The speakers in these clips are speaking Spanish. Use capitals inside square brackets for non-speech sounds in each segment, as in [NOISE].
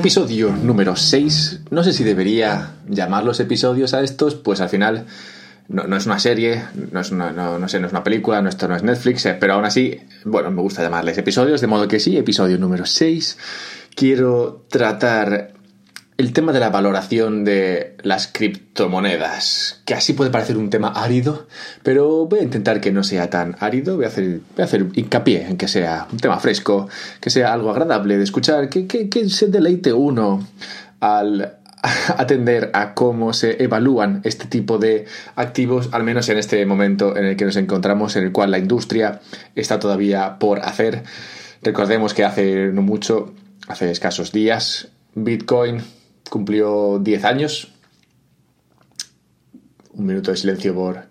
Episodio número 6. No sé si debería llamarlos episodios a estos, pues al final no, es una serie, no es una, no, sé, no es una película, no, esto no es Netflix, eh, pero aún así, bueno, me gusta llamarles episodios, de modo que sí, episodio número 6. Quiero tratar el tema de la valoración de las criptomonedas, que así puede parecer un tema árido, pero voy a intentar que no sea tan árido, voy a hacer, voy a hacer hincapié en que sea un tema fresco, que sea algo agradable de escuchar, que, que se deleite uno al [LAUGHS] atender a cómo se evalúan este tipo de activos, al menos en este momento en el que nos encontramos, en el cual la industria está todavía por hacer. Recordemos que hace no mucho, hace escasos días, Bitcoin cumplió 10 años. Un minuto de silencio por,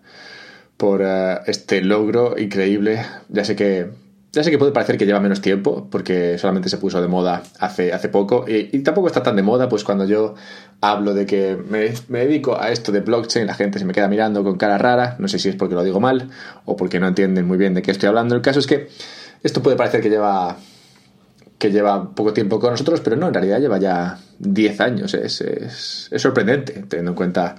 por eh, este logro increíble. Ya sé que ya sé que puede parecer que lleva menos tiempo, porque solamente se puso de moda hace, hace poco, y, tampoco está tan de moda, pues cuando yo hablo de que me, me, dedico a esto de blockchain, la gente se me queda mirando con cara rara, no sé si es porque lo digo mal o porque no entienden muy bien de qué estoy hablando. El caso es que esto puede parecer que lleva que lleva poco tiempo con nosotros, pero no, en realidad lleva ya 10 años. Es, es, sorprendente, teniendo en cuenta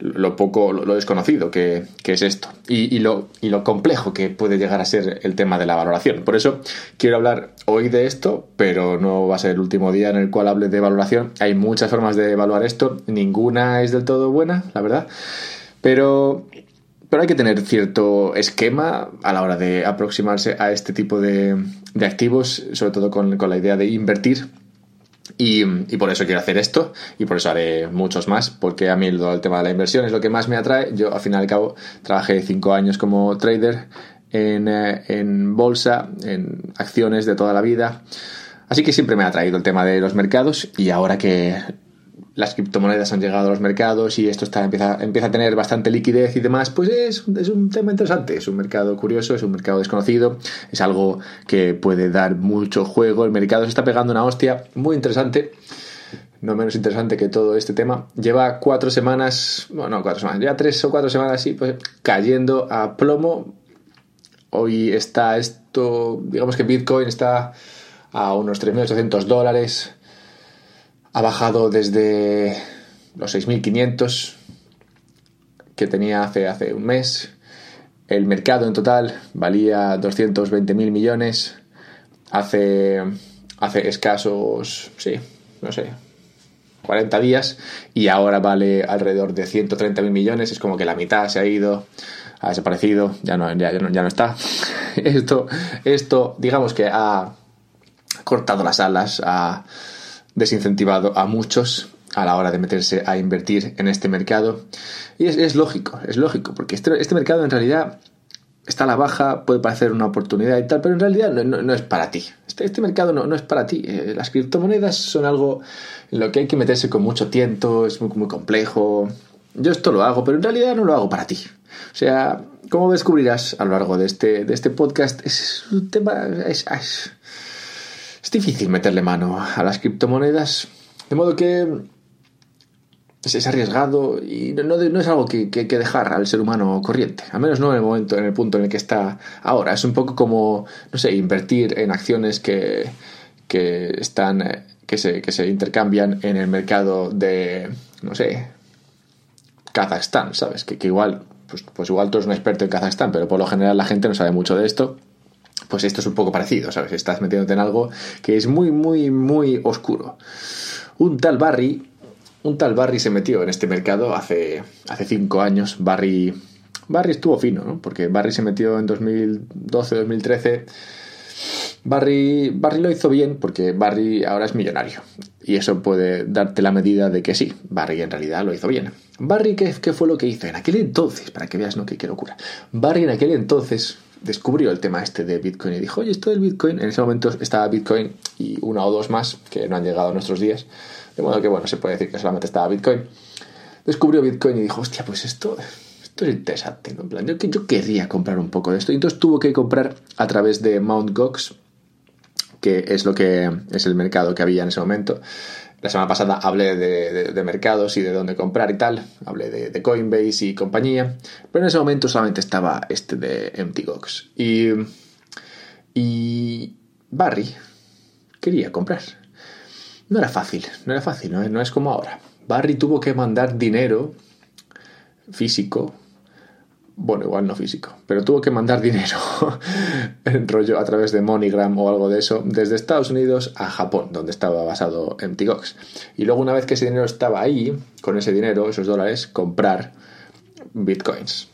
lo poco, lo, desconocido que, es esto y, lo, y lo complejo que puede llegar a ser el tema de la valoración. Por eso quiero hablar hoy de esto, pero no va a ser el último día en el cual hable de valoración. Hay muchas formas de evaluar esto, ninguna es del todo buena, la verdad. Pero pero hay que tener cierto esquema a la hora de aproximarse a este tipo de, activos, sobre todo con, la idea de invertir. Y, por eso quiero hacer esto y por eso haré muchos más, porque a mí el, tema de la inversión es lo que más me atrae. Yo, al fin y al cabo, trabajé cinco años como trader en, eh, en bolsa, en acciones de toda la vida. Así que siempre me ha atraído el tema de los mercados y ahora que las criptomonedas han llegado a los mercados y esto está, empieza, empieza a tener bastante liquidez y demás, pues es, es, un tema interesante, es un mercado curioso, es un mercado desconocido, es algo que puede dar mucho juego, el mercado se está pegando una hostia muy interesante, no menos interesante que todo este tema, lleva cuatro semanas, bueno, no cuatro semanas, ya tres o cuatro semanas así, pues cayendo a plomo, hoy está esto, digamos que Bitcoin está a unos 3.800 dólares, ha bajado desde los 6.500 que tenía hace, hace un mes. El mercado en total valía 220.000 millones hace, hace escasos, sí, no sé, 40 días y ahora vale alrededor de 130.000 millones. Es como que la mitad se ha ido, ha desaparecido, ya no, ya, no, ya no está. [LAUGHS] esto, esto, digamos que ha cortado las alas, desincentivado a muchos a la hora de meterse a invertir en este mercado. Y es, lógico, es lógico, porque este, este, mercado en realidad está a la baja, puede parecer una oportunidad y tal, pero en realidad no, es para ti. Este, este mercado no, es para ti. Eh, las criptomonedas son algo en lo que hay que meterse con mucho tiento, es muy, muy complejo. Yo esto lo hago, pero en realidad no lo hago para ti. O sea, como descubrirás a lo largo de este, de este podcast, es un tema... es, es difícil meterle mano a las criptomonedas, de modo que es arriesgado y no, es algo que, hay que dejar al ser humano corriente, al menos no en el momento, en el punto en el que está ahora. Es un poco como, no sé, invertir en acciones que, están, que se, que se intercambian en el mercado de, no sé, Kazajstán, ¿sabes? Que, igual, pues, pues igual tú eres un experto en Kazajstán, pero por lo general la gente no sabe mucho de esto pues esto es un poco parecido, ¿sabes? Estás metiéndote en algo que es muy, muy, muy oscuro. Un tal Barry, un tal Barry se metió en este mercado hace, hace cinco años. Barry, Barry estuvo fino, ¿no? Porque Barry se metió en 2012, 2013. Barry, Barry lo hizo bien porque Barry ahora es millonario. Y eso puede darte la medida de que sí, Barry en realidad lo hizo bien. Barry, ¿qué, qué fue lo que hizo? En aquel entonces, para que veas, ¿no? Qué, qué locura. Barry en aquel entonces descubrió el tema este de Bitcoin y dijo, oye, esto del Bitcoin, en ese momento estaba Bitcoin y una o dos más que no han llegado a nuestros días, de modo que, bueno, se puede decir que solamente estaba Bitcoin. Descubrió Bitcoin y dijo, hostia, pues esto, esto es interesante, ¿no? En plan, yo, yo querría comprar un poco de esto. Y entonces tuvo que comprar a través de Mt. Gox, que es lo que es el mercado que había en ese momento. La semana pasada hablé de, mercados y de dónde comprar y tal. Hablé de, Coinbase y compañía. Pero en ese momento solamente estaba este de MTGOX. Y, y Barry quería comprar. no era fácil, no era fácil, no, no es como ahora. Barry tuvo que mandar dinero físico bueno, igual no físico, pero tuvo que mandar [LAUGHS] dinero en rollo a través de MoneyGram o algo de eso desde Estados Unidos a Japón, donde estaba basado MTGOX. Y luego una vez que ese dinero estaba ahí, con ese dinero, esos dólares, comprar bitcoins.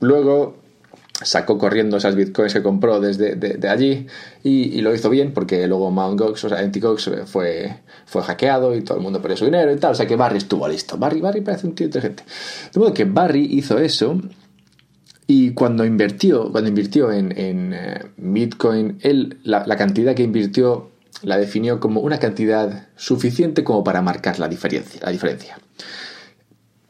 Luego sacó corriendo esas bitcoins que compró desde de, allí y, lo hizo bien porque luego Mt. Gox, o sea, MTGOX fue, fue hackeado y todo el mundo perdió su dinero y tal. O sea que Barry estuvo listo. Barry, Barry parece un tío inteligente. De modo que Barry hizo eso y cuando invirtió, cuando invirtió en, eh, Bitcoin, él la, cantidad que invirtió la definió como una cantidad suficiente como para marcar la diferencia. La diferencia.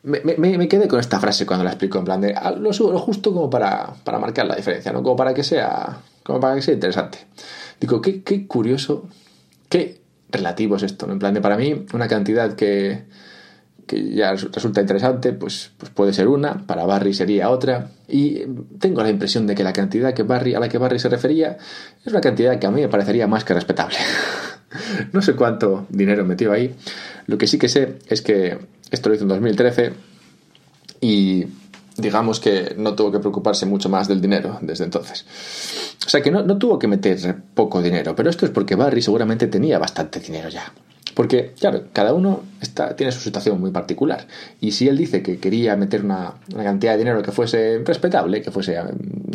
Me, quedé con esta frase cuando la explico, en plan de ah, lo, justo como para, para, marcar la diferencia, ¿no? Como para que sea, como para que sea interesante. Digo, qué, qué curioso, qué relativo es esto. En plan de para mí, una cantidad que, que ya resulta interesante, pues, pues puede ser una, para Barry sería otra, y tengo la impresión de que la cantidad que Barry, a la que Barry se refería es una cantidad que a mí me parecería más que respetable. [LAUGHS] no sé cuánto dinero metió ahí, lo que sí que sé es que esto lo hizo en 2013 y digamos que no tuvo que preocuparse mucho más del dinero desde entonces. O sea que no, no tuvo que meter poco dinero, pero esto es porque Barry seguramente tenía bastante dinero ya. Porque, claro, cada uno está, tiene su situación muy particular. Y si él dice que quería meter una, cantidad de dinero que fuese respetable, que fuese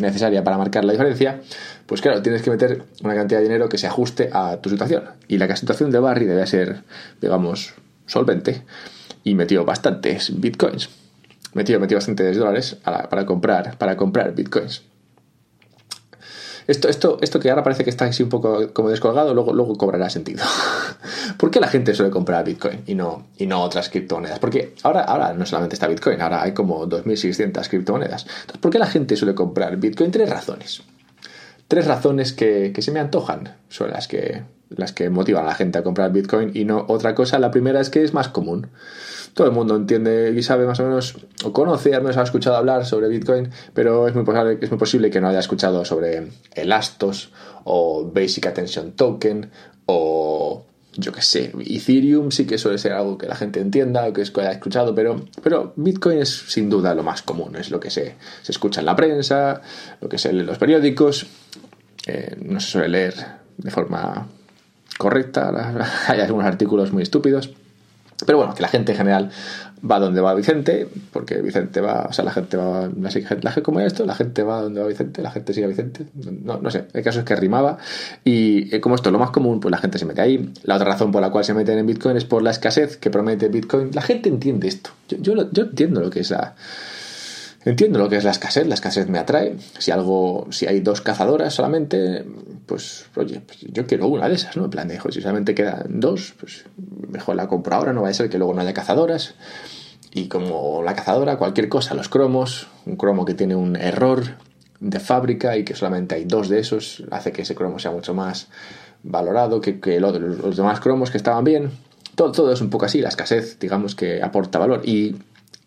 necesaria para marcar la diferencia, pues claro, tienes que meter una cantidad de dinero que se ajuste a tu situación. Y la situación de Barry debe ser, digamos, solvente. Y metió bastantes bitcoins. Metió, metió bastantes dólares para comprar, para comprar bitcoins. Esto, esto, esto que ahora parece que está así un poco como descolgado, luego, luego cobrará sentido. [LAUGHS] ¿Por qué la gente suele comprar Bitcoin y no, y no otras criptomonedas? Porque ahora, ahora no solamente está Bitcoin, ahora hay como 2.600 criptomonedas. Entonces, ¿por qué la gente suele comprar Bitcoin? Tres razones. Tres razones que, que se me antojan son las que, las que motivan a la gente a comprar Bitcoin y no otra cosa. La primera es que es más común todo el mundo entiende y sabe más o menos, o conoce, al menos ha escuchado hablar sobre Bitcoin, pero es muy posible, que no haya escuchado sobre el Astos o Basic Attention Token o yo qué sé, Ethereum sí que suele ser algo que la gente entienda o que haya escuchado, pero, pero Bitcoin es sin duda lo más común, es lo que se, se escucha en la prensa, lo que se lee en los periódicos, eh, no se suele leer de forma correcta, [LAUGHS] hay algunos artículos muy estúpidos. Pero bueno, que la gente en general va donde va Vicente, porque Vicente va, o sea, la gente va, la gente, como esto, la gente va donde va Vicente, la gente sigue a Vicente, no, no sé, el caso es que rimaba y eh, como esto es lo más común, pues la gente se mete ahí. La otra razón por la cual se meten en Bitcoin es por la escasez que promete Bitcoin. La gente entiende esto, yo, yo, yo entiendo lo que es la Entiendo lo que es la escasez, la escasez me atrae. Si algo, si hay dos cazadoras solamente, pues oye, pues yo quiero una de esas, ¿no? En plan de, si solamente quedan dos, pues mejor la compro ahora, no va a ser que luego no haya cazadoras. Y como la cazadora, cualquier cosa, los cromos, un cromo que tiene un error de fábrica y que solamente hay dos de esos, hace que ese cromo sea mucho más valorado que, que los, los demás cromos que estaban bien. Todo, todo es un poco así, la escasez, digamos que aporta valor. Y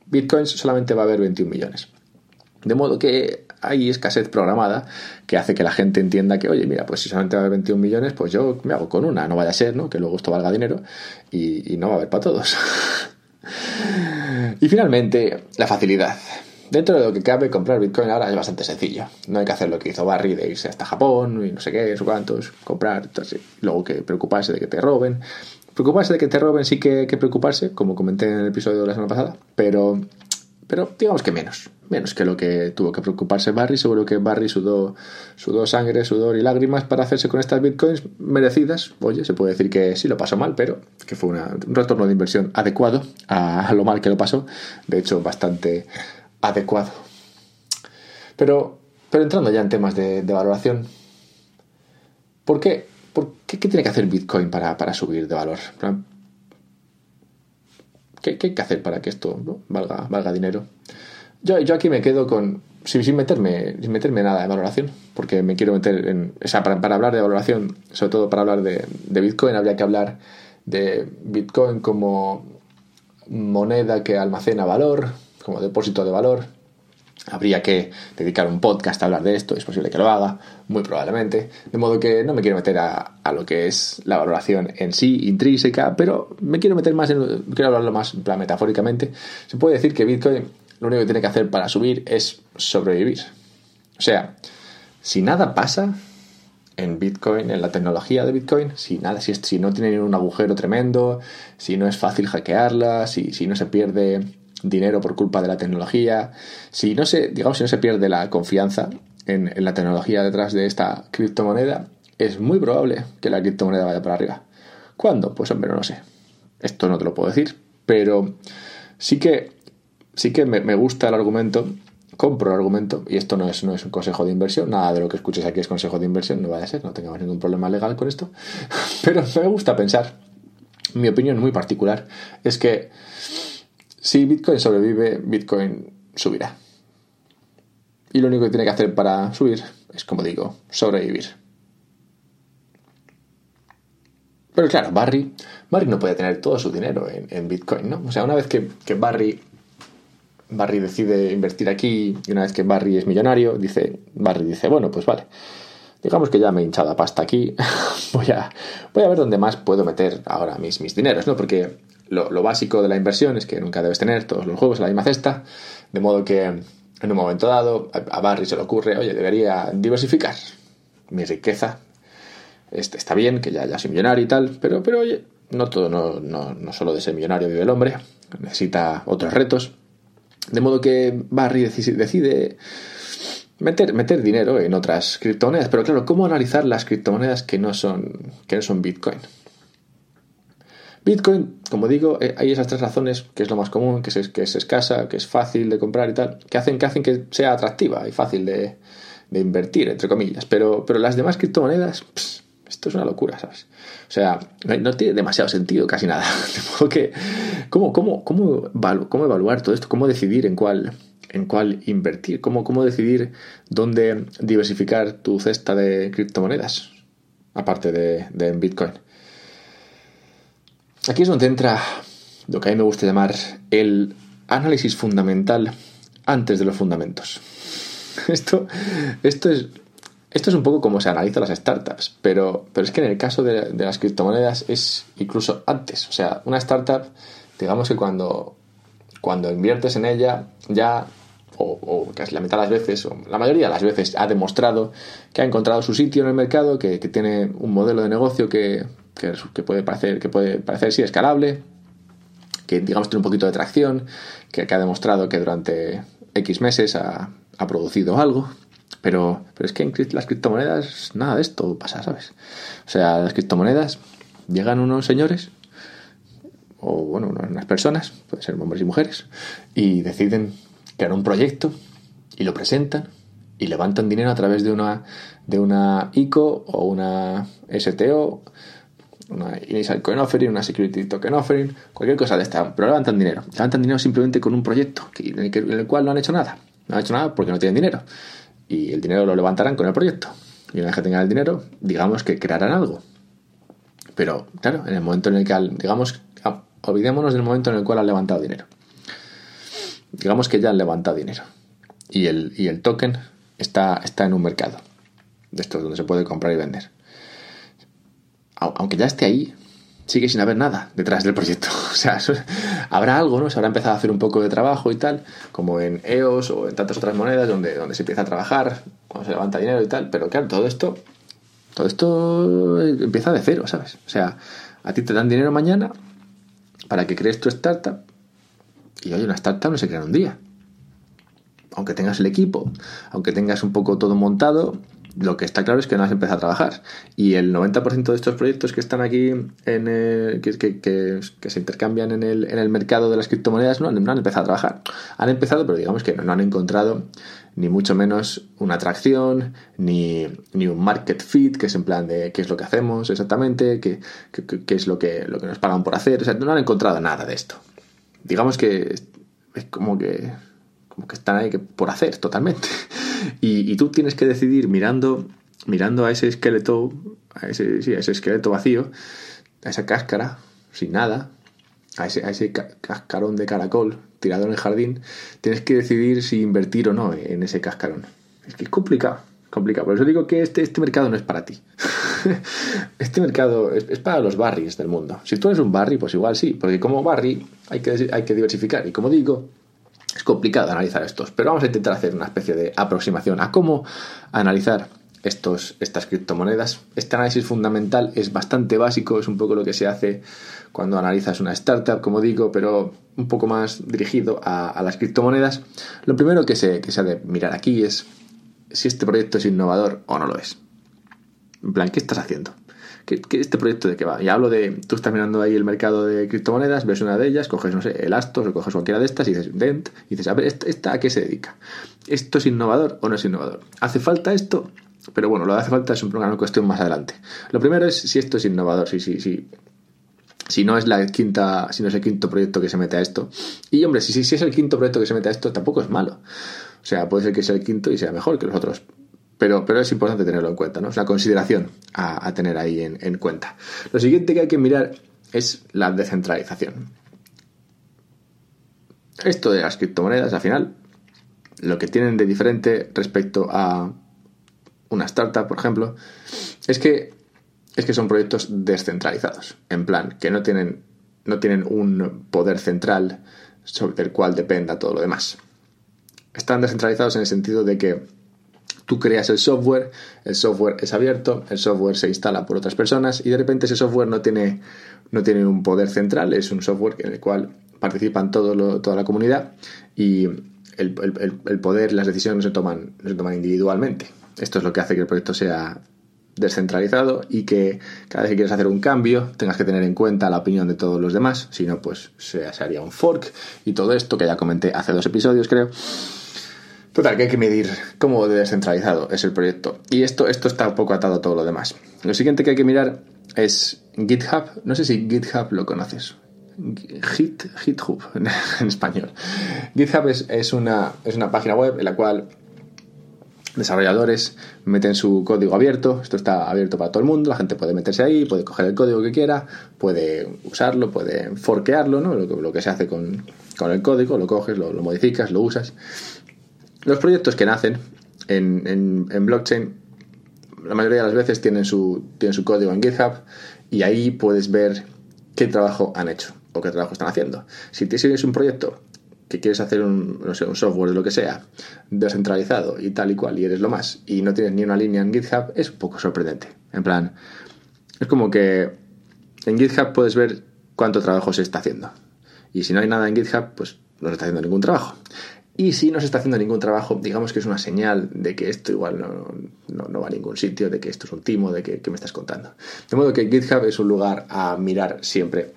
bitcoins solamente va a haber 21 millones. De modo que hay escasez programada que hace que la gente entienda que, oye, mira, pues si solamente va a haber 21 millones, pues yo me hago con una, no vaya a ser, ¿no? Que luego esto valga dinero y, no va a haber para todos. [LAUGHS] y finalmente, la facilidad. Dentro de lo que cabe, comprar Bitcoin ahora es bastante sencillo. No hay que hacer lo que hizo Barry de irse hasta Japón y no sé qué, sé cuántos, comprar, luego que preocuparse de que te roben. Preocuparse de que te roben sí que que preocuparse, como comenté en el episodio de la semana pasada, pero, pero digamos que menos, menos que lo que tuvo que preocuparse Barry. Seguro que Barry sudó, sudó sangre, sudor y lágrimas para hacerse con estas bitcoins merecidas. Oye, se puede decir que sí lo pasó mal, pero que fue un retorno de inversión adecuado a, a lo mal que lo pasó. De hecho, bastante adecuado. Pero, pero entrando ya en temas de, de valoración, ¿por qué qué, tiene que hacer Bitcoin para, subir de valor? ¿Qué, hay que hacer para que esto valga, valga dinero? Yo, yo aquí me quedo con. Sin, meterme, sin meterme nada de valoración, porque me quiero meter en. O sea, para, hablar de valoración, sobre todo para hablar de, de Bitcoin, habría que hablar de Bitcoin como moneda que almacena valor, como depósito de valor. Habría que dedicar un podcast a hablar de esto, es posible que lo haga, muy probablemente. De modo que no me quiero meter a, a lo que es la valoración en sí, intrínseca, pero me quiero meter más en. Quiero hablarlo más metafóricamente. Se puede decir que Bitcoin lo único que tiene que hacer para subir es sobrevivir. O sea, si nada pasa en Bitcoin, en la tecnología de Bitcoin, si nada, si, si no tiene un agujero tremendo, si no es fácil hackearla, si, si no se pierde dinero por culpa de la tecnología, si no se, digamos, si no se pierde la confianza en, la tecnología detrás de esta criptomoneda, es muy probable que la criptomoneda vaya para arriba. ¿Cuándo? Pues hombre, no sé. Esto no te lo puedo decir, pero sí que, sí que me, gusta el argumento compro el argumento, y esto no es, no es un consejo de inversión, nada de lo que escuches aquí es consejo de inversión, no vaya a ser, no tengamos ningún problema legal con esto, [LAUGHS] pero me gusta pensar, mi opinión muy particular, es que si Bitcoin sobrevive, Bitcoin subirá. Y lo único que tiene que hacer para subir es, como digo, sobrevivir. Pero claro, Barry, Barry no puede tener todo su dinero en, Bitcoin, ¿no? O sea, una vez que, Barry, Barry decide invertir aquí y una vez que Barry es millonario, dice, Barry dice, bueno, pues vale, digamos que ya me he hinchado pasta aquí, [LAUGHS] voy, a, voy a ver dónde más puedo meter ahora mis, mis dineros, ¿no? Porque lo, básico de la inversión es que nunca debes tener todos los juegos en la misma cesta, de modo que en un momento dado a Barry se le ocurre, oye, debería diversificar mi riqueza. Este, está bien que ya, ya soy millonario y tal, pero, pero oye, no todo, no, no, no solo de ser millonario vive el hombre, necesita otros retos. De modo que Barry decide meter, meter dinero en otras criptomonedas. Pero claro, ¿cómo analizar las criptomonedas que no son, que no son Bitcoin? Bitcoin, como digo, eh, hay esas tres razones, que es lo más común, que es, que es escasa, que es fácil de comprar y tal, que hacen que, hacen que sea atractiva y fácil de, invertir, entre comillas. Pero, pero las demás criptomonedas, esto es una locura, ¿sabes? O sea, no tiene demasiado sentido casi nada. [LAUGHS] De ¿cómo, cómo, cómo, cómo evaluar todo esto? ¿Cómo decidir en cuál, en cuál invertir? ¿Cómo, ¿Cómo decidir dónde diversificar tu cesta de criptomonedas? Aparte de, de Bitcoin. Aquí es donde entra lo que a mí me gusta llamar el análisis fundamental antes de los fundamentos. [LAUGHS] Esto, esto, es, esto es un poco como se analizan las startups, pero, pero es que en el caso de, las criptomonedas es incluso antes. O sea, una startup, digamos que cuando, cuando inviertes en ella, ya, o, casi la mitad de las veces, o la mayoría de las veces, ha demostrado que ha encontrado su sitio en el mercado, que tiene un modelo de negocio que, que, puede parecer, que puede parecer sí escalable, que digamos tiene un poquito de tracción, que, ha demostrado que durante X meses ha, producido algo, pero, pero es que en las criptomonedas nada de esto pasa, ¿sabes? O sea, las criptomonedas llegan unos señores, o bueno, unas personas, pueden ser hombres y mujeres, y deciden crear un proyecto y lo presentan y levantan dinero a través de una, de una ICO o una STO una Initial Coin Offering, una Security Token Offering, cualquier cosa de esta, pero levantan dinero. Levantan dinero simplemente con un proyecto en, el cual no han hecho nada. No han hecho nada porque no tienen dinero. Y el dinero lo levantarán con el proyecto. Y una vez que tengan el dinero, digamos que crearán algo. Pero, claro, en el momento en el que, digamos, ah, olvidémonos del momento en el cual han levantado dinero. Digamos que ya han levantado dinero. Y el, y el token está, está en un mercado. De estos donde se puede comprar y vender aunque ya esté ahí, sigue sin haber nada detrás del proyecto. [LAUGHS] O sea, habrá algo, ¿no? Se habrá empezado a hacer un poco de trabajo y tal, como en EOS o en tantas otras monedas donde, donde se empieza a trabajar, cuando se levanta dinero y tal, pero claro, todo esto, todo esto empieza de cero, ¿sabes? O sea, a ti te dan dinero mañana para que crees tu startup y hoy una startup no se crea en un día. Aunque tengas el equipo, aunque tengas un poco todo montado, lo que está claro es que no has empezado a trabajar. Y el 90% de estos proyectos que están aquí, en que, se intercambian en el, en el, mercado de las criptomonedas, no, han empezado a trabajar. Han empezado, pero digamos que no, han encontrado ni mucho menos una atracción, ni, ni, un market fit, que es en plan de qué es lo que hacemos exactamente, qué, qué, es lo que, lo que nos pagan por hacer. O sea, no han encontrado nada de esto. Digamos que es como que como que están ahí que por hacer totalmente. [LAUGHS] Y, tú tienes que decidir mirando, mirando a ese esqueleto, a ese, esqueleto vacío, a esa cáscara, sin nada, a ese, a cascarón de caracol, tirado en el jardín, tienes que decidir si invertir o no en ese cascarón. Es que es complicado, complicado. Por eso digo que este, este mercado no es para ti. [LAUGHS] este mercado es, para los barrios del mundo. Si tú eres un barri, pues igual sí, porque como barri hay que, hay que diversificar. Y como digo, es complicado analizar estos, pero vamos a intentar hacer una especie de aproximación a cómo analizar estos, estas criptomonedas. Este análisis fundamental es bastante básico, es un poco lo que se hace cuando analizas una startup, como digo, pero un poco más dirigido a, las criptomonedas. Lo primero que se, que se ha de mirar aquí es si este proyecto es innovador o no lo es. En plan, ¿qué estás haciendo? ¿Qué, este proyecto de qué va? Y hablo de, tú estás mirando ahí el mercado de criptomonedas, ves una de ellas, coges, no sé, el Astos o coges cualquiera de estas y dices, Dent, y dices, a ver, ¿esta, a qué se dedica? ¿Esto es innovador o no es innovador? ¿Hace falta esto? Pero bueno, lo que hace falta es una cuestión más adelante. Lo primero es si esto es innovador, si, si, si, si no es la quinta, si no es el quinto proyecto que se mete a esto. Y hombre, si, si, es el quinto proyecto que se mete a esto, tampoco es malo. O sea, puede ser que sea el quinto y sea mejor que los otros. Pero, pero es importante tenerlo en cuenta, ¿no? Es la consideración a, tener ahí en, en cuenta. Lo siguiente que hay que mirar es la descentralización. Esto de las criptomonedas, al final, lo que tienen de diferente respecto a una startup, por ejemplo, es que, es que son proyectos descentralizados. En plan, que no tienen, no tienen un poder central sobre el cual dependa todo lo demás. Están descentralizados en el sentido de que tú creas el software, el software es abierto, el software se instala por otras personas y de repente ese software no tiene, no tiene un poder central, es un software en el cual participan todo toda la comunidad y el, poder, las decisiones no se, toman, se toman individualmente. Esto es lo que hace que el proyecto sea descentralizado y que cada vez que quieres hacer un cambio tengas que tener en cuenta la opinión de todos los demás, si no pues se, haría un fork y todo esto que ya comenté hace dos episodios creo. Total, que hay que medir cómo de descentralizado es el proyecto. Y esto, esto está un poco atado a todo lo demás. Lo siguiente que hay que mirar es GitHub. No sé si GitHub lo conoces. Git, GitHub [LAUGHS] en español. GitHub es, es, una, es una página web en la cual desarrolladores meten su código abierto, esto está abierto para todo el mundo, la gente puede meterse ahí, puede coger el código que quiera, puede usarlo, puede forquearlo, ¿no? lo, que se hace con, el código, lo coges, lo, modificas, lo usas. Los proyectos que nacen en, blockchain, la mayoría de las veces tienen su, tienen su código en GitHub y ahí puedes ver qué trabajo han hecho o qué trabajo están haciendo. Si tienes un proyecto que quieres hacer un, no sé, un software de lo que sea, descentralizado y tal y cual, y eres lo más, y no tienes ni una línea en GitHub, es un poco sorprendente. En plan, es como que en GitHub puedes ver cuánto trabajo se está haciendo. Y si no hay nada en GitHub, pues no se está haciendo ningún trabajo. Y si no se está haciendo ningún trabajo, digamos que es una señal de que esto igual no, no, va a ningún sitio, de que esto es un timo, de que, que me estás contando. De modo que GitHub es un lugar a mirar siempre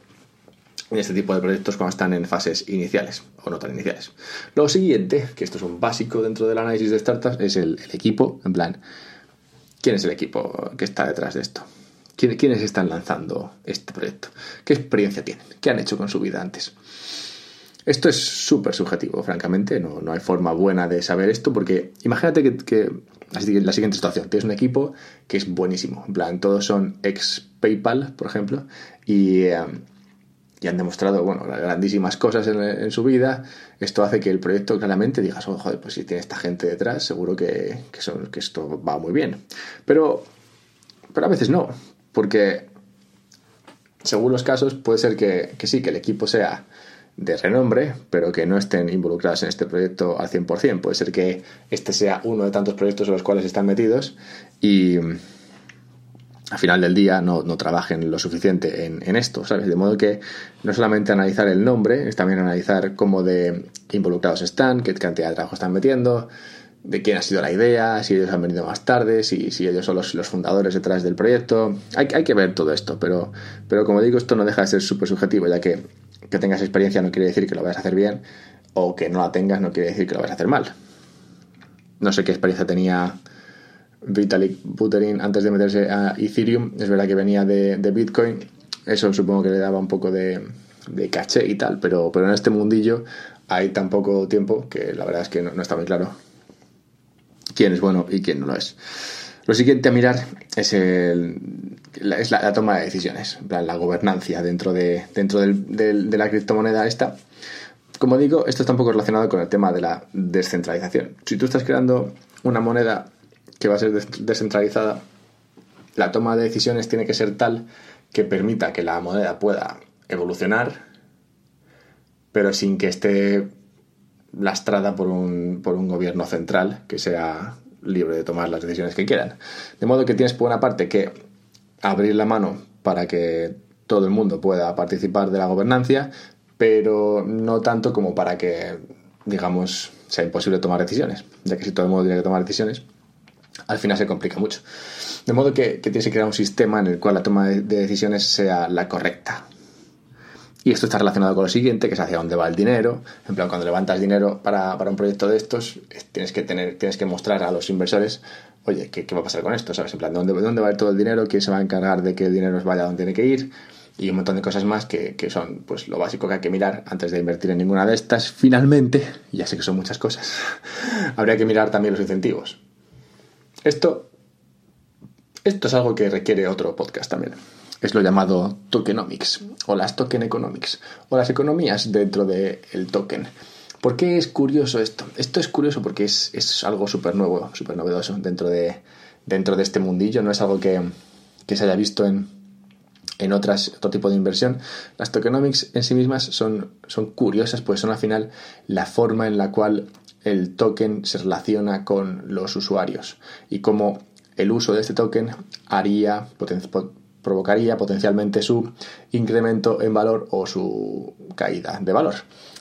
en este tipo de proyectos cuando están en fases iniciales o no tan iniciales. Lo siguiente, que esto es un básico dentro del análisis de startups, es el, equipo, en plan, ¿quién es el equipo que está detrás de esto? ¿Quiénes están lanzando este proyecto? ¿Qué experiencia tienen? ¿Qué han hecho con su vida antes? Esto es súper subjetivo, francamente, no, no, hay forma buena de saber esto porque imagínate que, la siguiente situación, tienes un equipo que es buenísimo, en plan, todos son ex PayPal, por ejemplo, y... Eh, y han demostrado, bueno, grandísimas cosas en, su vida. Esto hace que el proyecto claramente digas, oh, joder, pues si tiene esta gente detrás, seguro que, son, que esto va muy bien. Pero, pero a veces no, porque según los casos puede ser que, que sí, que el equipo sea de renombre, pero que no estén involucrados en este proyecto al 100%. Puede ser que este sea uno de tantos proyectos en los cuales están metidos y al final del día no, trabajen lo suficiente en, esto, ¿sabes? De modo que no solamente analizar el nombre, es también analizar cómo de involucrados están, qué cantidad de trabajo están metiendo, de quién ha sido la idea, si ellos han venido más tarde, si, si ellos son los, fundadores detrás del proyecto. Hay, hay, que ver todo esto, pero, pero como digo, esto no deja de ser súper subjetivo, ya que que tengas experiencia no quiere decir que lo vayas a hacer bien, o que no la tengas no quiere decir que lo vayas a hacer mal. No sé qué experiencia tenía Vitalik Buterin antes de meterse a Ethereum. Es verdad que venía de, Bitcoin. Eso supongo que le daba un poco de, caché y tal. Pero, pero en este mundillo hay tan poco tiempo que la verdad es que no, está muy claro quién es bueno y quién no lo es. Lo siguiente a mirar es, el, la, es la, toma de decisiones, la, gobernancia dentro de, dentro de la criptomoneda esta como digo, esto está un poco relacionado con el tema de la descentralización. Si tú estás creando una moneda que va a ser descentralizada, la toma de decisiones tiene que ser tal que permita que la moneda pueda evolucionar, pero sin que esté lastrada por un, por un gobierno central que sea libre de tomar las decisiones que quieran. De modo que tienes por una parte que abrir la mano para que todo el mundo pueda participar de la gobernancia, pero no tanto como para que, digamos, sea imposible tomar decisiones, ya que si todo el mundo tiene que tomar decisiones, al final se complica mucho. De modo que, tienes que crear un sistema en el cual la toma de decisiones sea la correcta. Y esto está relacionado con lo siguiente, que es hacia dónde va el dinero. En plan, cuando levantas dinero para, un proyecto de estos, tienes que, tener, tienes que mostrar a los inversores, oye, ¿qué, va a pasar con esto? ¿Sabes? En plan, ¿dónde, ¿dónde va a ir todo el dinero? ¿Quién se va a encargar de que el dinero vaya donde tiene que ir? y un montón de cosas más que, son pues lo básico que hay que mirar antes de invertir en ninguna de estas. Finalmente, ya sé que son muchas cosas, [LAUGHS] habría que mirar también los incentivos. Esto, esto es algo que requiere otro podcast también. Es lo llamado tokenomics o las token economics o las economías dentro del token. ¿Por qué es curioso esto? Esto es curioso porque es, es algo súper nuevo, súper novedoso dentro de, dentro de este mundillo. No es algo que, que se haya visto en, en otras, otro tipo de inversión. Las tokenomics en sí mismas son, son curiosas, pues son al final la forma en la cual el token se relaciona con los usuarios y cómo el uso de este token haría, provocaría potencialmente su incremento en valor o su caída de valor.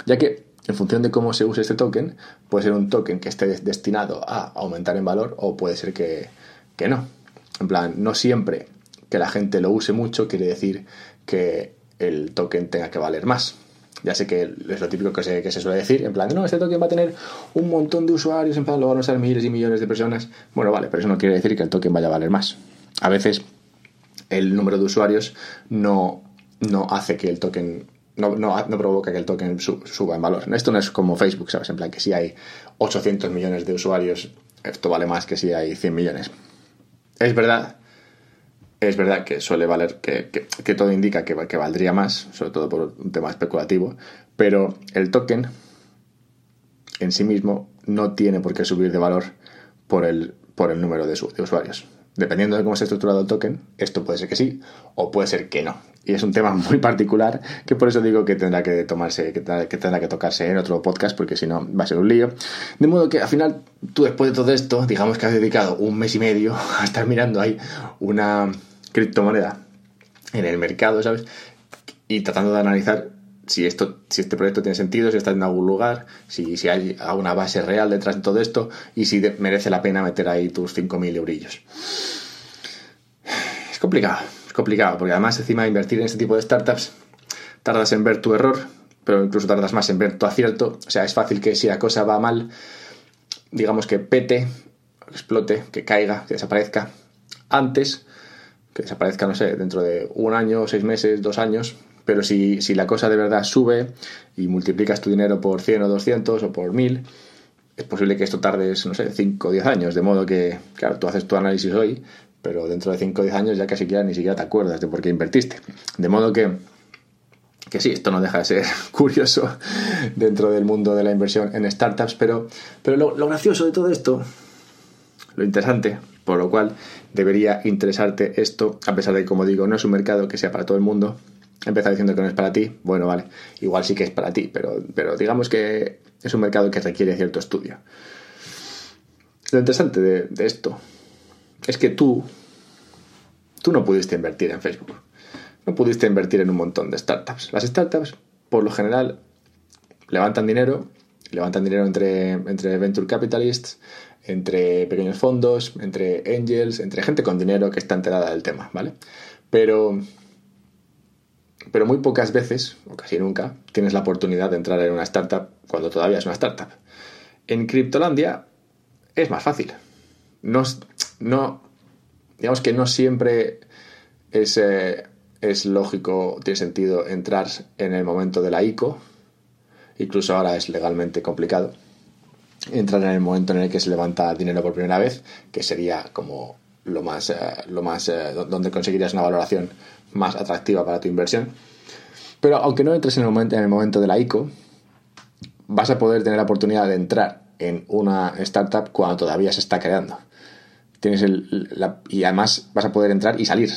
Ya que en función de cómo se use este token, puede ser un token que esté destinado a aumentar en valor o puede ser que, que no. En plan, no siempre que la gente lo use mucho quiere decir que el token tenga que valer más. Ya sé que es lo típico que se, que se suele decir, en plan, no, este token va a tener un montón de usuarios, en plan, lo van a usar miles y millones de personas. Bueno, vale, pero eso no quiere decir que el token vaya a valer más. A veces el número de usuarios no, no hace que el token no, no, no, provoca que el token suba en valor. Esto no es como Facebook, ¿sabes? En plan que si hay 800 millones de usuarios, esto vale más que si hay 100 millones. Es verdad es verdad que suele valer, que, que, todo indica que, que, valdría más, sobre todo por un tema especulativo, pero el token en sí mismo no tiene por qué subir de valor por el, por el número de, de usuarios. Dependiendo de cómo esté estructurado el token, esto puede ser que sí o puede ser que no. Y es un tema [LAUGHS] muy particular que por eso digo que tendrá que tomarse, que tendrá, que tendrá que tocarse en otro podcast porque si no va a ser un lío. De modo que al final tú después de todo esto, digamos que has dedicado un mes y medio [LAUGHS] a estar mirando ahí una criptomoneda en el mercado, ¿sabes? Y tratando de analizar si, esto, si este proyecto tiene sentido, si está en algún lugar, si, si hay una base real detrás de todo esto y si merece la pena meter ahí tus 5.000 eurillos. Es complicado, es complicado, porque además encima invertir en este tipo de startups, tardas en ver tu error, pero incluso tardas más en ver tu acierto. O sea, es fácil que si la cosa va mal, digamos que pete, explote, que caiga, que desaparezca antes, que desaparezca, no sé, dentro de un año, seis meses, dos años, pero si, si la cosa de verdad sube y multiplicas tu dinero por 100 o 200 o por 1000, es posible que esto tardes, no sé, 5 o 10 años. De modo que, claro, tú haces tu análisis hoy, pero dentro de 5 o 10 años ya casi siquiera ni siquiera te acuerdas de por qué invertiste. De modo que, que sí, esto no deja de ser [LAUGHS] curioso dentro del mundo de la inversión en startups, pero, pero lo, lo gracioso de todo esto, lo interesante, por lo cual debería interesarte esto, a pesar de que, como digo, no es un mercado que sea para todo el mundo, empezar diciendo que no es para ti, bueno, vale, igual sí que es para ti, pero, pero digamos que es un mercado que requiere cierto estudio. Lo interesante de, esto es que tú, tú no pudiste invertir en Facebook, no pudiste invertir en un montón de startups. Las startups, por lo general, levantan dinero, levantan dinero entre, entre venture capitalists, entre pequeños fondos, entre angels, entre gente con dinero que está enterada del tema, ¿vale? Pero pero muy pocas veces, o casi nunca, tienes la oportunidad de entrar en una startup cuando todavía es una startup. En Cryptolandia es más fácil. No, no, digamos que no siempre es, eh, es lógico, tiene sentido entrar en el momento de la ICO. Incluso ahora es legalmente complicado entrar en el momento en el que se levanta dinero por primera vez, que sería como lo más, eh, lo más eh, donde conseguirías una valoración más atractiva para tu inversión. Pero aunque no entres en el momento, en el momento de la ICO, vas a poder tener la oportunidad de entrar en una startup cuando todavía se está creando. Tienes el, y además vas a poder entrar y salir.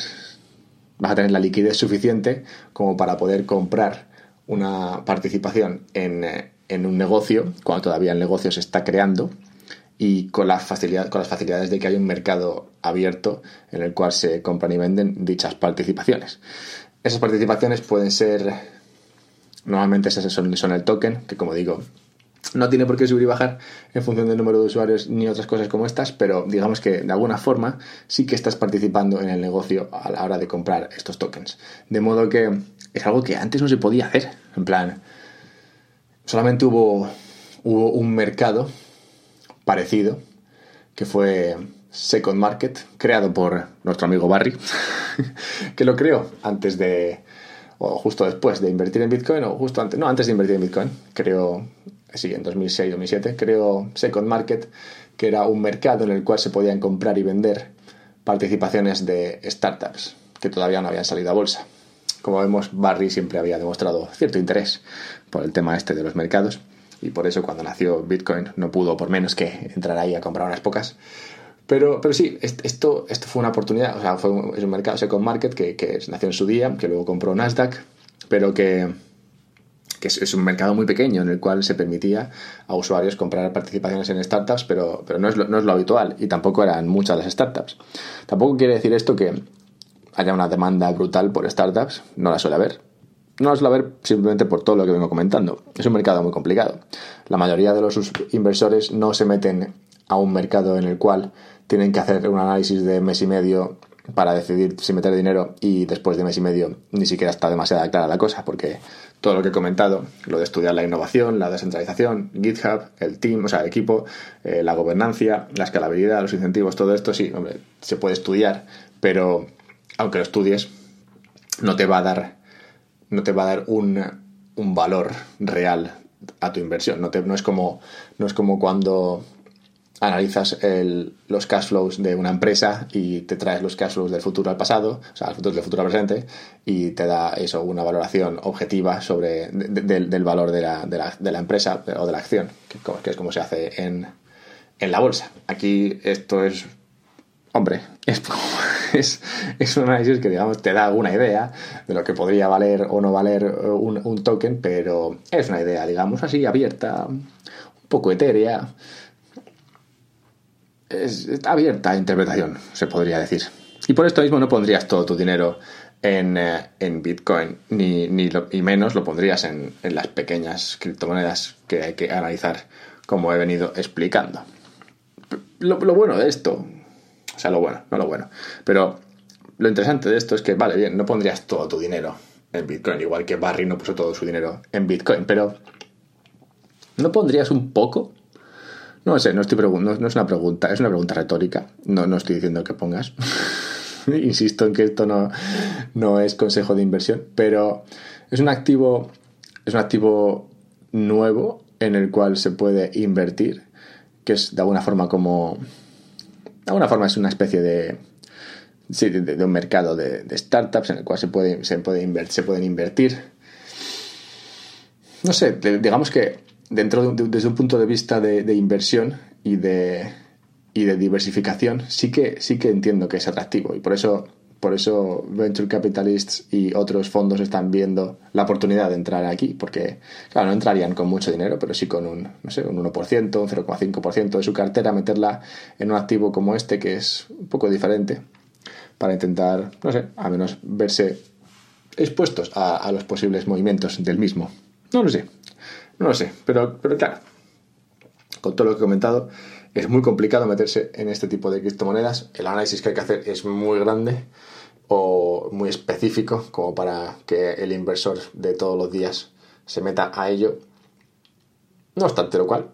Vas a tener la liquidez suficiente como para poder comprar una participación en, eh, en un negocio cuando todavía el negocio se está creando y con, la facilidad, con las facilidades de que hay un mercado abierto en el cual se compran y venden dichas participaciones. Esas participaciones pueden ser, normalmente esas son, son el token, que como digo, no tiene por qué subir y bajar en función del número de usuarios ni otras cosas como estas, pero digamos que de alguna forma sí que estás participando en el negocio a la hora de comprar estos tokens. De modo que es algo que antes no se podía hacer. En plan, solamente hubo, hubo un mercado parecido, que fue Second Market, creado por nuestro amigo Barry, [LAUGHS] que lo creó antes de, o justo después de invertir en Bitcoin, o justo antes, no, antes de invertir en Bitcoin, creó, sí, en 2006-2007, creó Second Market, que era un mercado en el cual se podían comprar y vender participaciones de startups que todavía no habían salido a bolsa. Como vemos, Barry siempre había demostrado cierto interés por el tema este de los mercados y por eso cuando nació Bitcoin no pudo por menos que entrar ahí a comprar unas pocas. Pero, pero sí, esto, esto fue una oportunidad, o sea, fue un, es un mercado second market que, nació en su día, que luego compró Nasdaq, pero que, que es, un mercado muy pequeño en el cual se permitía a usuarios comprar participaciones en startups, pero, pero no, es lo, no es lo habitual y tampoco eran muchas las startups. Tampoco quiere decir esto que haya una demanda brutal por startups, no la suele haber, no es la ver simplemente por todo lo que vengo comentando. Es un mercado muy complicado. La mayoría de los inversores no se meten a un mercado en el cual tienen que hacer un análisis de mes y medio para decidir si meter dinero y después de mes y medio ni siquiera está demasiado clara la cosa porque todo lo que he comentado, lo de estudiar la innovación, la descentralización, GitHub, el team, o sea, el equipo, eh, la gobernancia, la escalabilidad, los incentivos, todo esto, sí, hombre, se puede estudiar, pero aunque lo estudies, no te va a dar no te va a dar un, valor real a tu inversión. No, te, no, es, como, no es como cuando analizas los cash flows de una empresa y te traes los cash flows del futuro al pasado, o sea, los futuros del futuro al presente, y te da eso, una valoración objetiva sobre del valor de la, de, la, de la, empresa o de la acción, que, es como se hace en, en la bolsa. Aquí esto es, hombre, es es, es un análisis que, digamos, te da alguna idea de lo que podría valer o no valer eh, un, token, pero es una idea, digamos, así abierta, un poco etérea. Es, abierta a interpretación, se podría decir. Y por esto mismo no pondrías todo tu dinero en, eh, Bitcoin, ni, ni, menos lo pondrías en, en, las pequeñas criptomonedas que hay que analizar, como he venido explicando. lo bueno de esto, o sea, lo bueno, no lo bueno. Pero lo interesante de esto es que, vale, bien, no pondrías todo tu dinero en Bitcoin, igual que Barry no puso todo su dinero en Bitcoin, pero ¿no pondrías un poco? No sé, no, estoy no, es una pregunta, es una pregunta retórica. No, no estoy diciendo que pongas. [LAUGHS] Insisto en que esto no, no es consejo de inversión, pero es un activo, es un activo nuevo en el cual se puede invertir, que es de alguna forma como alguna forma es una especie de, de, un mercado de, startups en el cual se, puede, se, puede se pueden invertir. No sé, digamos que dentro de, desde un punto de vista de, inversión y de, y de diversificación, sí que, sí que entiendo que es atractivo y por eso por eso venture capitalists y otros fondos están viendo la oportunidad de entrar aquí, porque, claro, no entrarían con mucho dinero, pero sí con un, no sé, un 1%, un 0,5% de su cartera, meterla en un activo como este, que es un poco diferente, para intentar, no sé, a menos verse expuestos a, los posibles movimientos del mismo. No lo sé, no lo sé, pero, pero claro, con todo lo que he comentado, es muy complicado meterse en este tipo de criptomonedas. El análisis que hay que hacer es muy grande o muy específico como para que el inversor de todos los días se meta a ello. No obstante lo cual,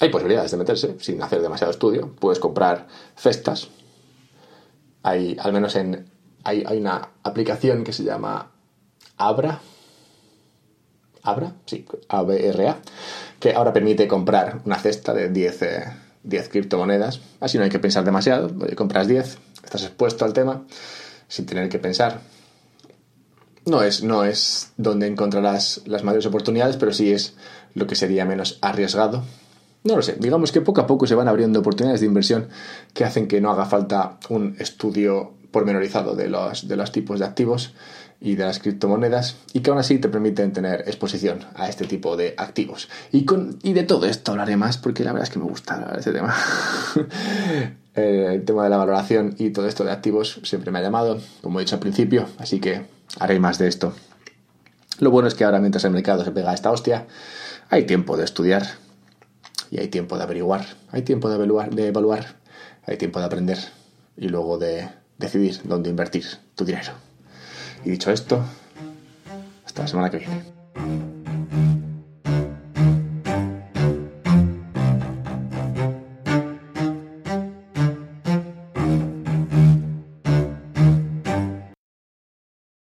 hay posibilidades de meterse sin hacer demasiado estudio. Puedes comprar cestas. Hay, al menos en, hay, hay una aplicación que se llama Abra. Abra, sí, ABRA, que ahora permite comprar una cesta de 10, 10 eh, criptomonedas. Así no hay que pensar demasiado. Compras 10, estás expuesto al tema sin tener que pensar. no es, no es donde encontrarás las mayores oportunidades, pero sí es lo que sería menos arriesgado. No lo sé, digamos que poco a poco se van abriendo oportunidades de inversión que hacen que no haga falta un estudio pormenorizado de los, de los tipos de activos y de las criptomonedas y que aún así te permiten tener exposición a este tipo de activos. Y, con, y de todo esto hablaré más porque la verdad es que me gusta este tema. [LAUGHS] el tema de la valoración y todo esto de activos siempre me ha llamado, como he dicho al principio, así que haré más de esto. Lo bueno es que ahora mientras el mercado se pega a esta hostia, hay tiempo de estudiar y hay tiempo de averiguar, hay tiempo de evaluar, de evaluar hay tiempo de aprender y luego de decidir dónde invertir tu dinero. Y dicho esto, hasta la semana que viene.